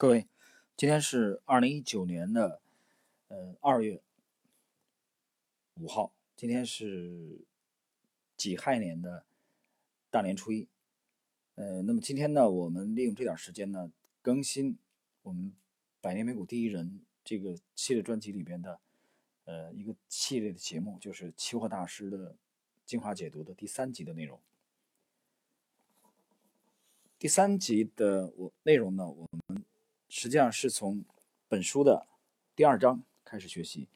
各位，今天是二零一九年的呃二月五号，今天是己亥年的大年初一。呃，那么今天呢，我们利用这点时间呢，更新我们《百年美股第一人》这个系列专辑里边的呃一个系列的节目，就是期货大师的精华解读的第三集的内容。第三集的我内容呢，我们。实际上是从本书的第二章开始学习。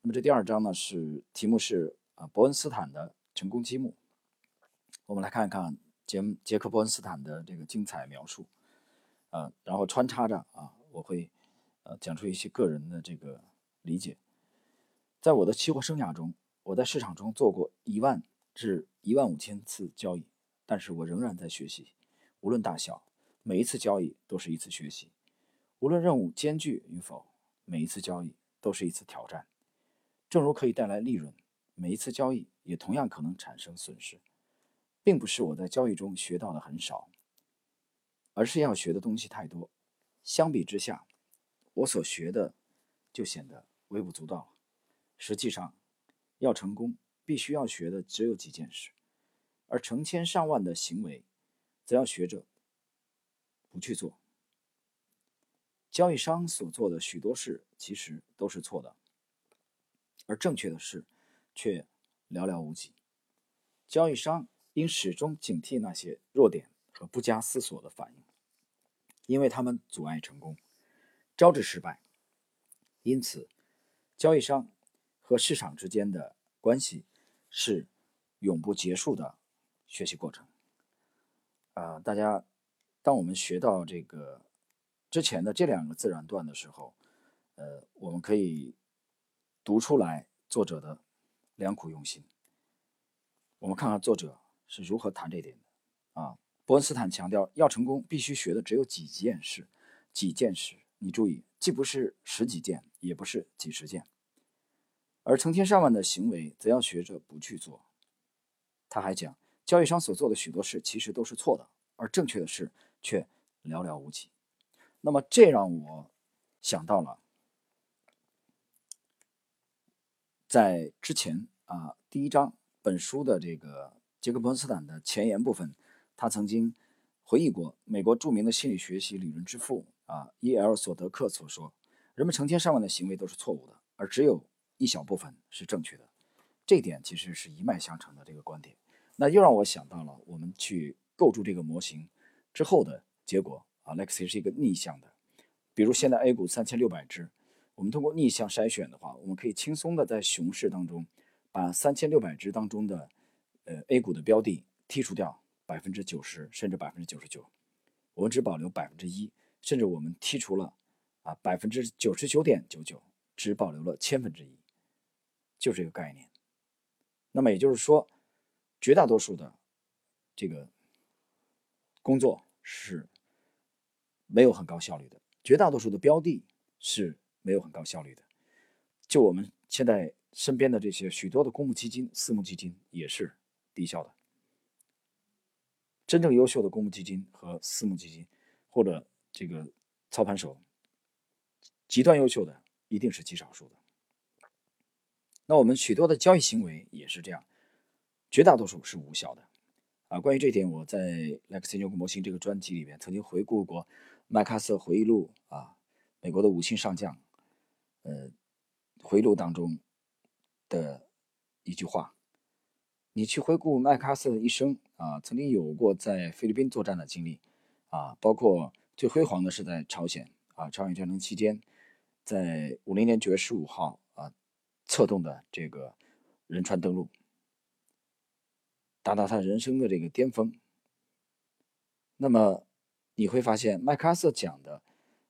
那么这第二章呢，是题目是啊伯恩斯坦的成功积木。我们来看一看杰杰克伯恩斯坦的这个精彩描述，呃，然后穿插着啊，我会呃讲出一些个人的这个理解。在我的期货生涯中，我在市场中做过一万至一万五千次交易，但是我仍然在学习，无论大小，每一次交易都是一次学习。无论任务艰巨与否，每一次交易都是一次挑战。正如可以带来利润，每一次交易也同样可能产生损失。并不是我在交易中学到的很少，而是要学的东西太多。相比之下，我所学的就显得微不足道了。实际上，要成功，必须要学的只有几件事，而成千上万的行为，则要学着不去做。交易商所做的许多事其实都是错的，而正确的事却寥寥无几。交易商应始终警惕那些弱点和不加思索的反应，因为他们阻碍成功，招致失败。因此，交易商和市场之间的关系是永不结束的学习过程。啊，大家，当我们学到这个。之前的这两个自然段的时候，呃，我们可以读出来作者的良苦用心。我们看看作者是如何谈这点的啊。伯恩斯坦强调，要成功必须学的只有几件事，几件事。你注意，既不是十几件，也不是几十件，而成千上万的行为，则要学着不去做。他还讲，交易商所做的许多事其实都是错的，而正确的事却寥寥无几。那么这让我想到了，在之前啊，第一章本书的这个杰克·伯恩斯坦的前言部分，他曾经回忆过美国著名的心理学习理论之父啊 E.L. 索德克所说：“人们成千上万的行为都是错误的，而只有一小部分是正确的。”这点其实是一脉相承的这个观点。那又让我想到了我们去构筑这个模型之后的结果。啊，Lexi 是一个逆向的，比如现在 A 股三千六百只，我们通过逆向筛选的话，我们可以轻松的在熊市当中，把三千六百只当中的，呃 A 股的标的剔除掉百分之九十甚至百分之九十九，我们只保留百分之一，甚至我们剔除了啊百分之九十九点九九，只保留了千分之一，就这个概念。那么也就是说，绝大多数的这个工作是。没有很高效率的，绝大多数的标的是没有很高效率的。就我们现在身边的这些许多的公募基金、私募基金也是低效的。真正优秀的公募基金和私募基金，或者这个操盘手，极端优秀的一定是极少数的。那我们许多的交易行为也是这样，绝大多数是无效的。啊，关于这点，我在《Lexi 牛股模型》这个专辑里面曾经回顾过。麦克阿瑟回忆录啊，美国的五星上将，呃，回忆录当中的一句话，你去回顾麦克阿瑟的一生啊，曾经有过在菲律宾作战的经历啊，包括最辉煌的是在朝鲜啊，朝鲜战争期间，在五零年九月十五号啊，策动的这个仁川登陆，达到他人生的这个巅峰。那么。你会发现，麦克阿瑟讲的，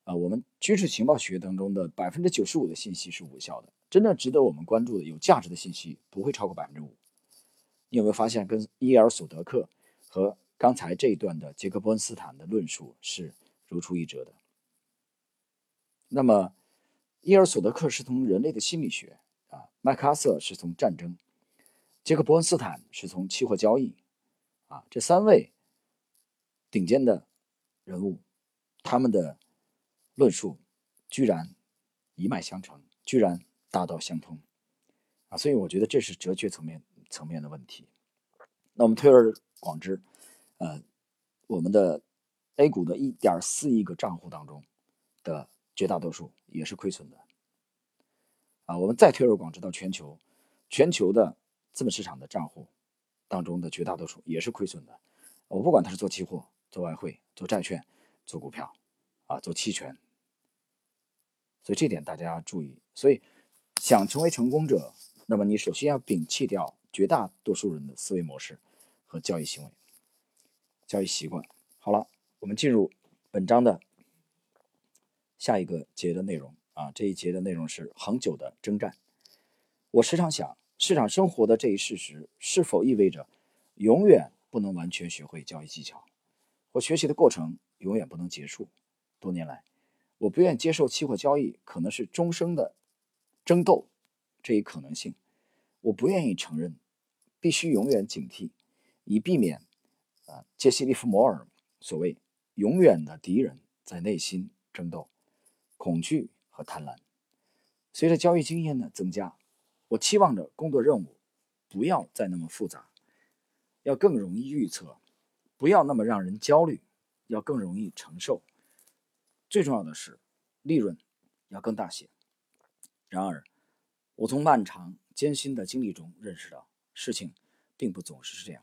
啊，我们军事情报学当中的百分之九十五的信息是无效的，真正值得我们关注的、有价值的信息不会超过百分之五。你有没有发现，跟伊尔·索德克和刚才这一段的杰克·伯恩斯坦的论述是如出一辙的？那么，伊尔·索德克是从人类的心理学啊，麦克阿瑟是从战争，杰克·伯恩斯坦是从期货交易，啊，这三位顶尖的。人物，他们的论述居然一脉相承，居然大道相通啊！所以我觉得这是哲学层面层面的问题。那我们推而广之，呃，我们的 A 股的一点四亿个账户当中的绝大多数也是亏损的啊！我们再推而广之到全球，全球的资本市场的账户当中的绝大多数也是亏损的。我不管他是做期货、做外汇、做债券、做股票啊、做期权，所以这点大家要注意。所以想成为成功者，那么你首先要摒弃掉绝大多数人的思维模式。和交易行为、交易习惯。好了，我们进入本章的下一个节的内容啊。这一节的内容是恒久的征战。我时常想，市场生活的这一事实是否意味着永远不能完全学会交易技巧，我学习的过程永远不能结束？多年来，我不愿接受期货交易可能是终生的争斗这一可能性。我不愿意承认，必须永远警惕。以避免，啊，杰西·利弗摩尔所谓“永远的敌人”在内心争斗、恐惧和贪婪。随着交易经验的增加，我期望着工作任务不要再那么复杂，要更容易预测，不要那么让人焦虑，要更容易承受。最重要的是，利润要更大些。然而，我从漫长艰辛的经历中认识到，事情并不总是这样。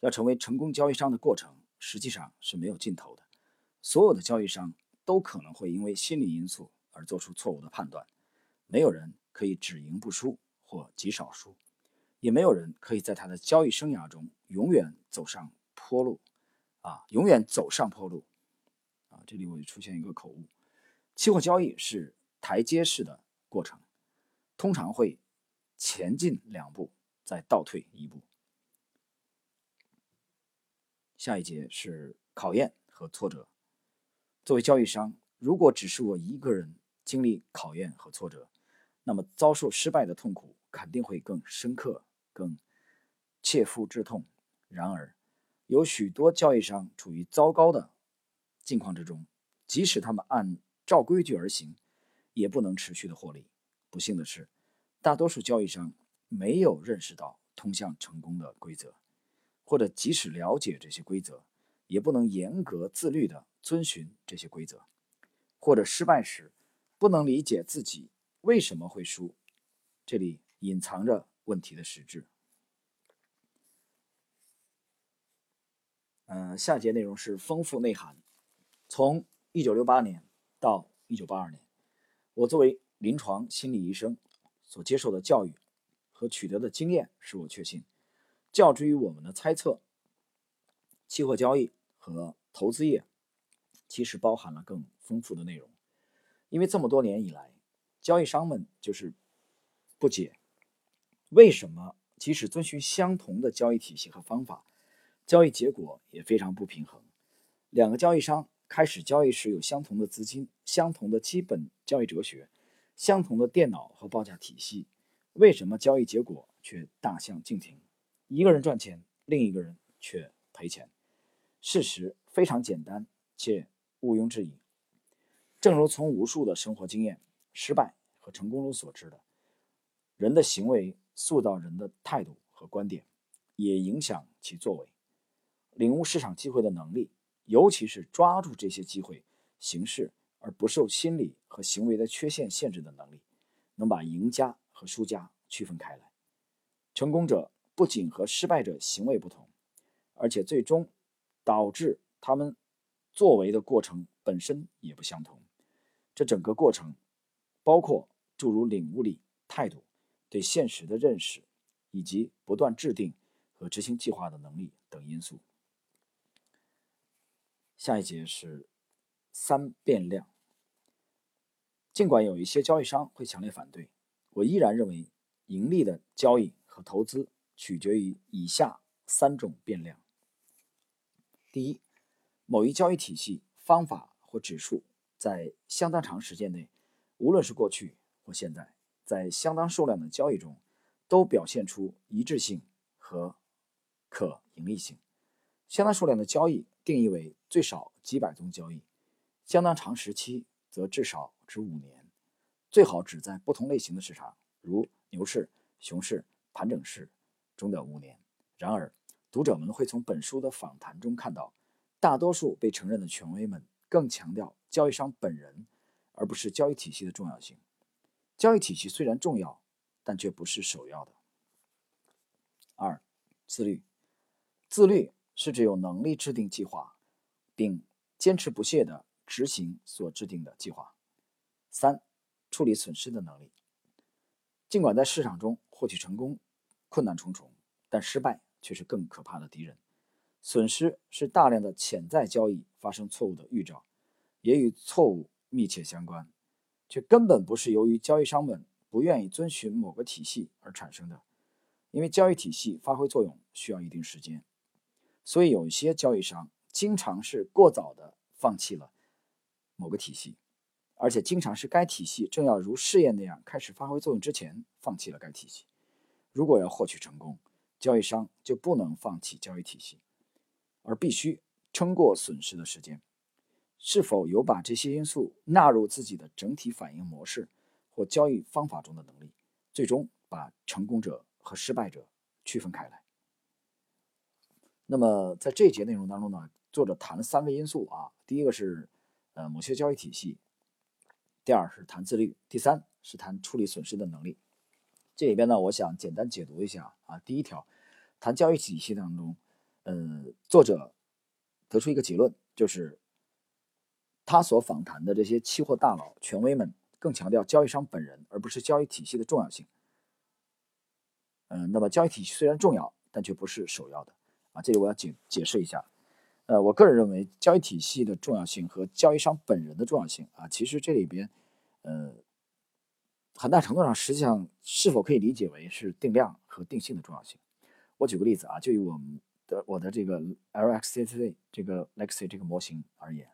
要成为成功交易商的过程，实际上是没有尽头的。所有的交易商都可能会因为心理因素而做出错误的判断。没有人可以只赢不输或极少输，也没有人可以在他的交易生涯中永远走上坡路，啊，永远走上坡路。啊，这里我就出现一个口误。期货交易是台阶式的过程，通常会前进两步，再倒退一步。下一节是考验和挫折。作为交易商，如果只是我一个人经历考验和挫折，那么遭受失败的痛苦肯定会更深刻、更切肤之痛。然而，有许多交易商处于糟糕的境况之中，即使他们按照规矩而行，也不能持续的获利。不幸的是，大多数交易商没有认识到通向成功的规则。或者即使了解这些规则，也不能严格自律地遵循这些规则；或者失败时，不能理解自己为什么会输，这里隐藏着问题的实质。嗯，下节内容是丰富内涵。从1968年到1982年，我作为临床心理医生所接受的教育和取得的经验，使我确信。较之于我们的猜测，期货交易和投资业其实包含了更丰富的内容。因为这么多年以来，交易商们就是不解为什么即使遵循相同的交易体系和方法，交易结果也非常不平衡。两个交易商开始交易时有相同的资金、相同的基本交易哲学、相同的电脑和报价体系，为什么交易结果却大相径庭？一个人赚钱，另一个人却赔钱。事实非常简单，且毋庸置疑。正如从无数的生活经验、失败和成功中所知的，人的行为塑造人的态度和观点，也影响其作为。领悟市场机会的能力，尤其是抓住这些机会行事而不受心理和行为的缺陷限制的能力，能把赢家和输家区分开来。成功者。不仅和失败者行为不同，而且最终导致他们作为的过程本身也不相同。这整个过程包括诸如领悟力、态度、对现实的认识，以及不断制定和执行计划的能力等因素。下一节是三变量。尽管有一些交易商会强烈反对，我依然认为盈利的交易和投资。取决于以下三种变量：第一，某一交易体系、方法或指数在相当长时间内，无论是过去或现在，在相当数量的交易中，都表现出一致性和可盈利性。相当数量的交易定义为最少几百宗交易，相当长时期则至少指五年，最好只在不同类型的市场，如牛市、熊市、盘整市中的五年。然而，读者们会从本书的访谈中看到，大多数被承认的权威们更强调交易商本人，而不是交易体系的重要性。交易体系虽然重要，但却不是首要的。二、自律。自律是指有能力制定计划，并坚持不懈地执行所制定的计划。三、处理损失的能力。尽管在市场中获取成功困难重重，但失败却是更可怕的敌人。损失是大量的潜在交易发生错误的预兆，也与错误密切相关。却根本不是由于交易商们不愿意遵循某个体系而产生的，因为交易体系发挥作用需要一定时间，所以有一些交易商经常是过早的放弃了某个体系，而且经常是该体系正要如试验那样开始发挥作用之前放弃了该体系。如果要获取成功，交易商就不能放弃交易体系，而必须撑过损失的时间。是否有把这些因素纳入自己的整体反应模式或交易方法中的能力，最终把成功者和失败者区分开来？那么在这节内容当中呢，作者谈了三个因素啊，第一个是呃某些交易体系，第二是谈自律，第三是谈处理损失的能力。这里边呢，我想简单解读一下啊，第一条，谈交易体系当中，呃，作者得出一个结论，就是。他所访谈的这些期货大佬、权威们更强调交易商本人，而不是交易体系的重要性。嗯，那么交易体系虽然重要，但却不是首要的啊。这里我要解解释一下。呃，我个人认为交易体系的重要性和交易商本人的重要性啊，其实这里边，呃，很大程度上实际上是否可以理解为是定量和定性的重要性。我举个例子啊，就以我们的我的这个 LXCC 这个 Lexi 这个模型而言。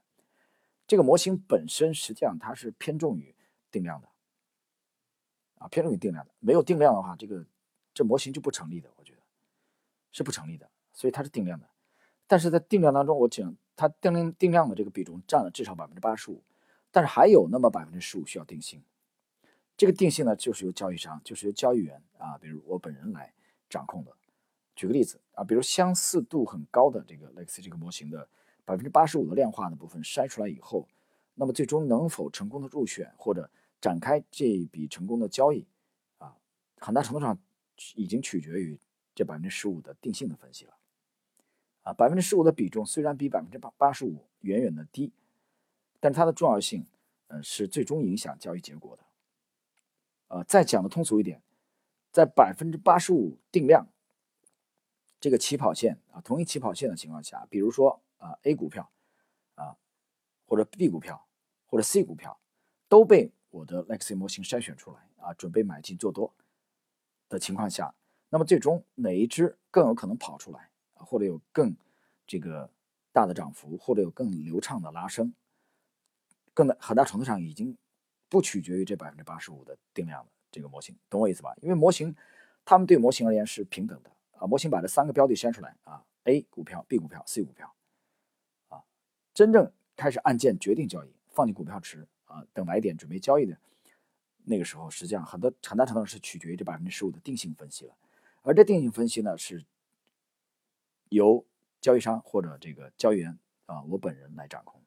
这个模型本身实际上它是偏重于定量的，啊，偏重于定量的。没有定量的话，这个这模型就不成立的，我觉得是不成立的。所以它是定量的，但是在定量当中，我讲它定量定量的这个比重占了至少百分之八十五，但是还有那么百分之十五需要定性。这个定性呢，就是由交易商，就是由交易员啊，比如我本人来掌控的。举个例子啊，比如相似度很高的这个 Lex 这个模型的。百分之八十五的量化的部分筛出来以后，那么最终能否成功的入选或者展开这一笔成功的交易，啊，很大程度上已经取决于这百分之十五的定性的分析了。啊，百分之十五的比重虽然比百分之八八十五远远的低，但它的重要性，呃，是最终影响交易结果的。呃，再讲的通俗一点，在百分之八十五定量这个起跑线啊，同一起跑线的情况下，比如说。啊，A 股票，啊，或者 B 股票，或者 C 股票，都被我的 Lexi 模型筛选出来啊，准备买进做多的情况下，那么最终哪一只更有可能跑出来，或者有更这个大的涨幅，或者有更流畅的拉升，更大很大程度上已经不取决于这百分之八十五的定量的这个模型，懂我意思吧？因为模型，他们对模型而言是平等的啊，模型把这三个标的筛出来啊，A 股票、B 股票、C 股票啊。真正开始按键决定交易，放进股票池啊，等买点准备交易的那个时候，实际上很多很大程度上是取决于这百分之十五的定性分析了。而这定性分析呢，是由交易商或者这个交易员啊，我本人来掌控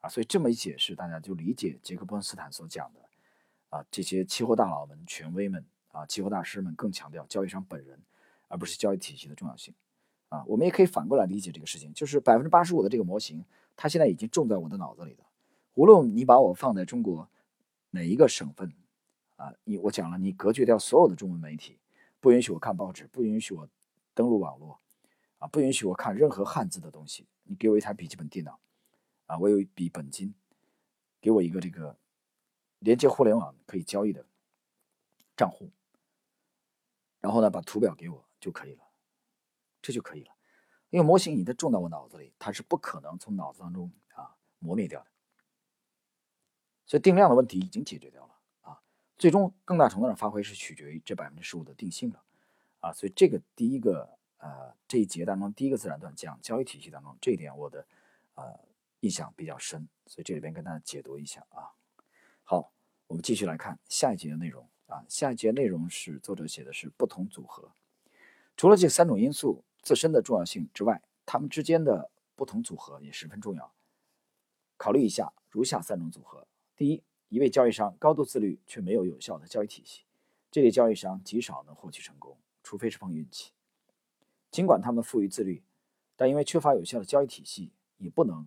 啊。所以这么一解释，大家就理解杰克波恩斯坦所讲的啊，这些期货大佬们、权威们啊、期货大师们更强调交易商本人，而不是交易体系的重要性。啊，我们也可以反过来理解这个事情，就是百分之八十五的这个模型，它现在已经种在我的脑子里了。无论你把我放在中国哪一个省份，啊，你我讲了，你隔绝掉所有的中文媒体，不允许我看报纸，不允许我登录网络，啊，不允许我看任何汉字的东西。你给我一台笔记本电脑，啊，我有一笔本金，给我一个这个连接互联网可以交易的账户，然后呢，把图表给我就可以了。这就可以了，因为模型已经种到我脑子里，它是不可能从脑子当中啊磨灭掉的。所以定量的问题已经解决掉了啊，最终更大程度上发挥是取决于这百分之十五的定性了啊。所以这个第一个呃这一节当中第一个自然段讲交易体系当中这一点，我的呃印象比较深，所以这里边跟大家解读一下啊。好，我们继续来看下一节的内容啊。下一节内容是作者写的是不同组合，除了这三种因素自身的重要性之外，它们之间的不同组合也十分重要。考虑一下如下三种组合：第一，一位交易商高度自律却没有有效的交易体系，这类交易商极少能获取成功，除非是碰运气。尽管他们富于自律，但因为缺乏有效的交易体系，也不能。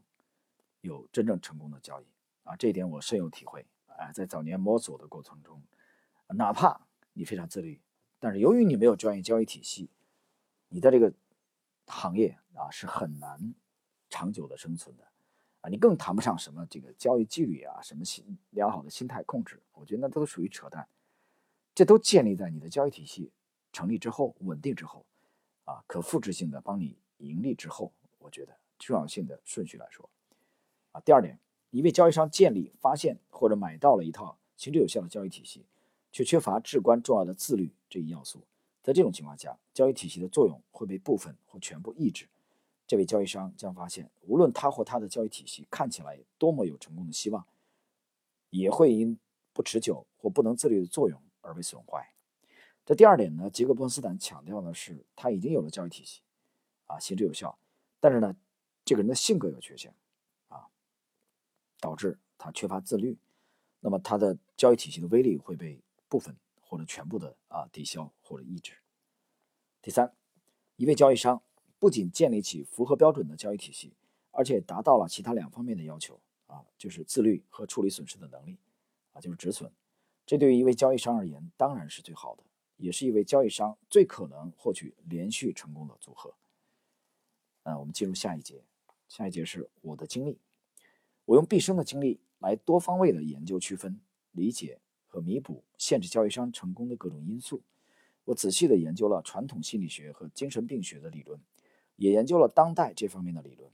有真正成功的交易啊，这一点我深有体会啊。在早年摸索的过程中，哪怕你非常自律，但是由于你没有专业交易体系，你在这个行业啊是很难长久的生存的啊。你更谈不上什么这个交易纪律啊，什么心良好的心态控制，我觉得那都属于扯淡。这都建立在你的交易体系成立之后、稳定之后啊，可复制性的帮你盈利之后，我觉得重要性的顺序来说。啊，第二点，一位交易商建立、发现或者买到了一套行之有效的交易体系，却缺乏至关重要的自律这一要素，在这种情况下，交易体系的作用会被部分或全部抑制。这位交易商将发现，无论他或他的交易体系看起来多么有成功的希望，也会因不持久或不能自律的作用而被损坏。这第二点呢，杰克·波恩斯坦强调的是，他已经有了交易体系，啊，行之有效，但是呢，这个人的性格有缺陷。啊导致他缺乏自律，那么他的交易体系的威力会被部分或者全部的啊抵消或者抑制。第三，一位交易商不仅建立起符合标准的交易体系，而且达到了其他两方面的要求啊，就是自律和处理损失的能力啊，就是止损。这对于一位交易商而言当然是最好的，也是一位交易商最可能获取连续成功的组合。那我们进入下一节，下一节是我的经历。我用毕生的精力来多方位的研究、区分、理解和弥补限制交易商成功的各种因素。我仔细的研究了传统心理学和精神病学的理论，也研究了当代这方面的理论。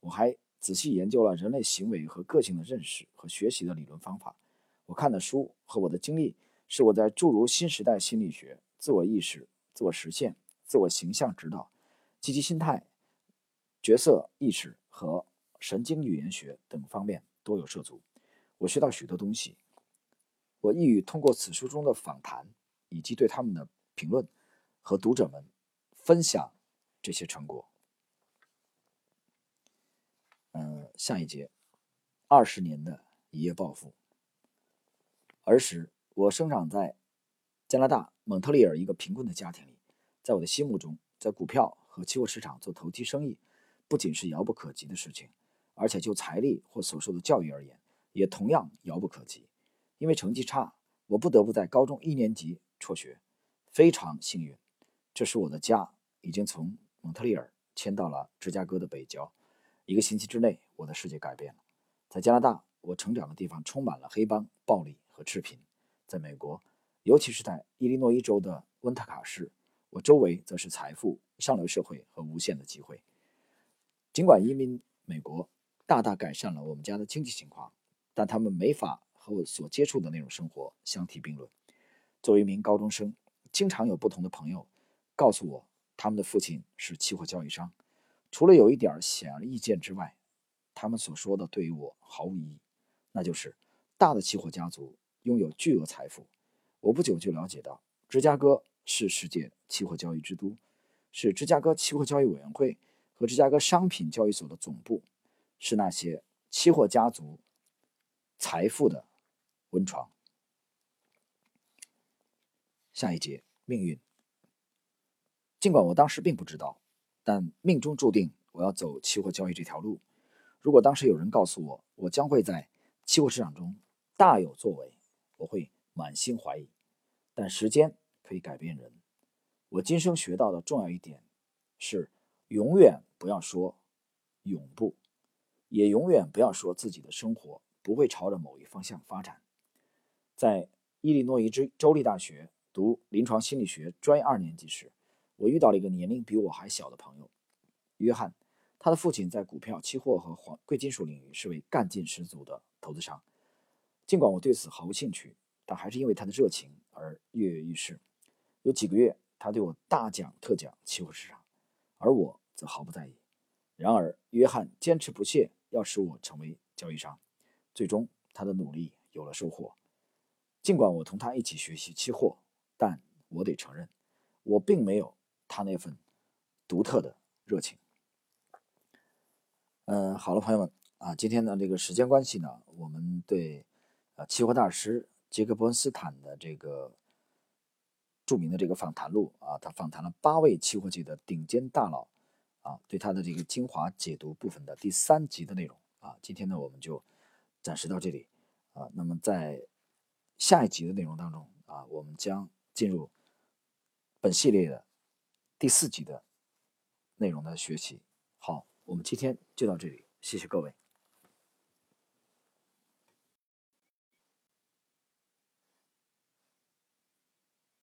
我还仔细研究了人类行为和个性的认识和学习的理论方法。我看的书和我的经历，是我在诸如新时代心理学、自我意识、自我实现、自我形象指导、积极心态、角色意识和。神经语言学等方面多有涉足，我学到许多东西。我意欲通过此书中的访谈以及对他们的评论，和读者们分享这些成果。嗯，下一节，二十年的一夜暴富。儿时，我生长在加拿大蒙特利尔一个贫困的家庭里，在我的心目中，在股票和期货市场做投机生意，不仅是遥不可及的事情。而且就财力或所受的教育而言，也同样遥不可及。因为成绩差，我不得不在高中一年级辍学。非常幸运，这时我的家已经从蒙特利尔迁到了芝加哥的北郊。一个星期之内，我的世界改变了。在加拿大，我成长的地方充满了黑帮、暴力和赤贫；在美国，尤其是在伊利诺伊州的温特卡市，我周围则是财富、上流社会和无限的机会。尽管移民美国，大大改善了我们家的经济情况，但他们没法和我所接触的那种生活相提并论。作为一名高中生，经常有不同的朋友告诉我，他们的父亲是期货交易商。除了有一点显而易见之外，他们所说的对于我毫无意义。那就是大的期货家族拥有巨额财富。我不久就了解到，芝加哥是世界期货交易之都，是芝加哥期货交易委员会和芝加哥商品交易所的总部。是那些期货家族财富的温床。下一节命运。尽管我当时并不知道，但命中注定我要走期货交易这条路。如果当时有人告诉我，我将会在期货市场中大有作为，我会满心怀疑。但时间可以改变人。我今生学到的重要一点是：永远不要说永不。也永远不要说自己的生活不会朝着某一方向发展。在伊利诺伊州州立大学读临床心理学专业二年级时，我遇到了一个年龄比我还小的朋友，约翰。他的父亲在股票、期货和黄贵金属领域是位干劲十足的投资商。尽管我对此毫无兴趣，但还是因为他的热情而跃跃欲试。有几个月，他对我大讲特讲期货市场，而我则毫不在意。然而，约翰坚持不懈要使我成为交易商。最终，他的努力有了收获。尽管我同他一起学习期货，但我得承认，我并没有他那份独特的热情。嗯，好了，朋友们啊，今天呢，这个时间关系呢，我们对呃期货大师杰克伯恩斯坦的这个著名的这个访谈录啊，他访谈了八位期货界的顶尖大佬啊，对他的这个精华解读部分的第三集的内容啊，今天呢，我们就暂时到这里啊，那么在。下一集的内容当中啊，我们将进入本系列的第四集的内容的学习。好，我们今天就到这里，谢谢各位。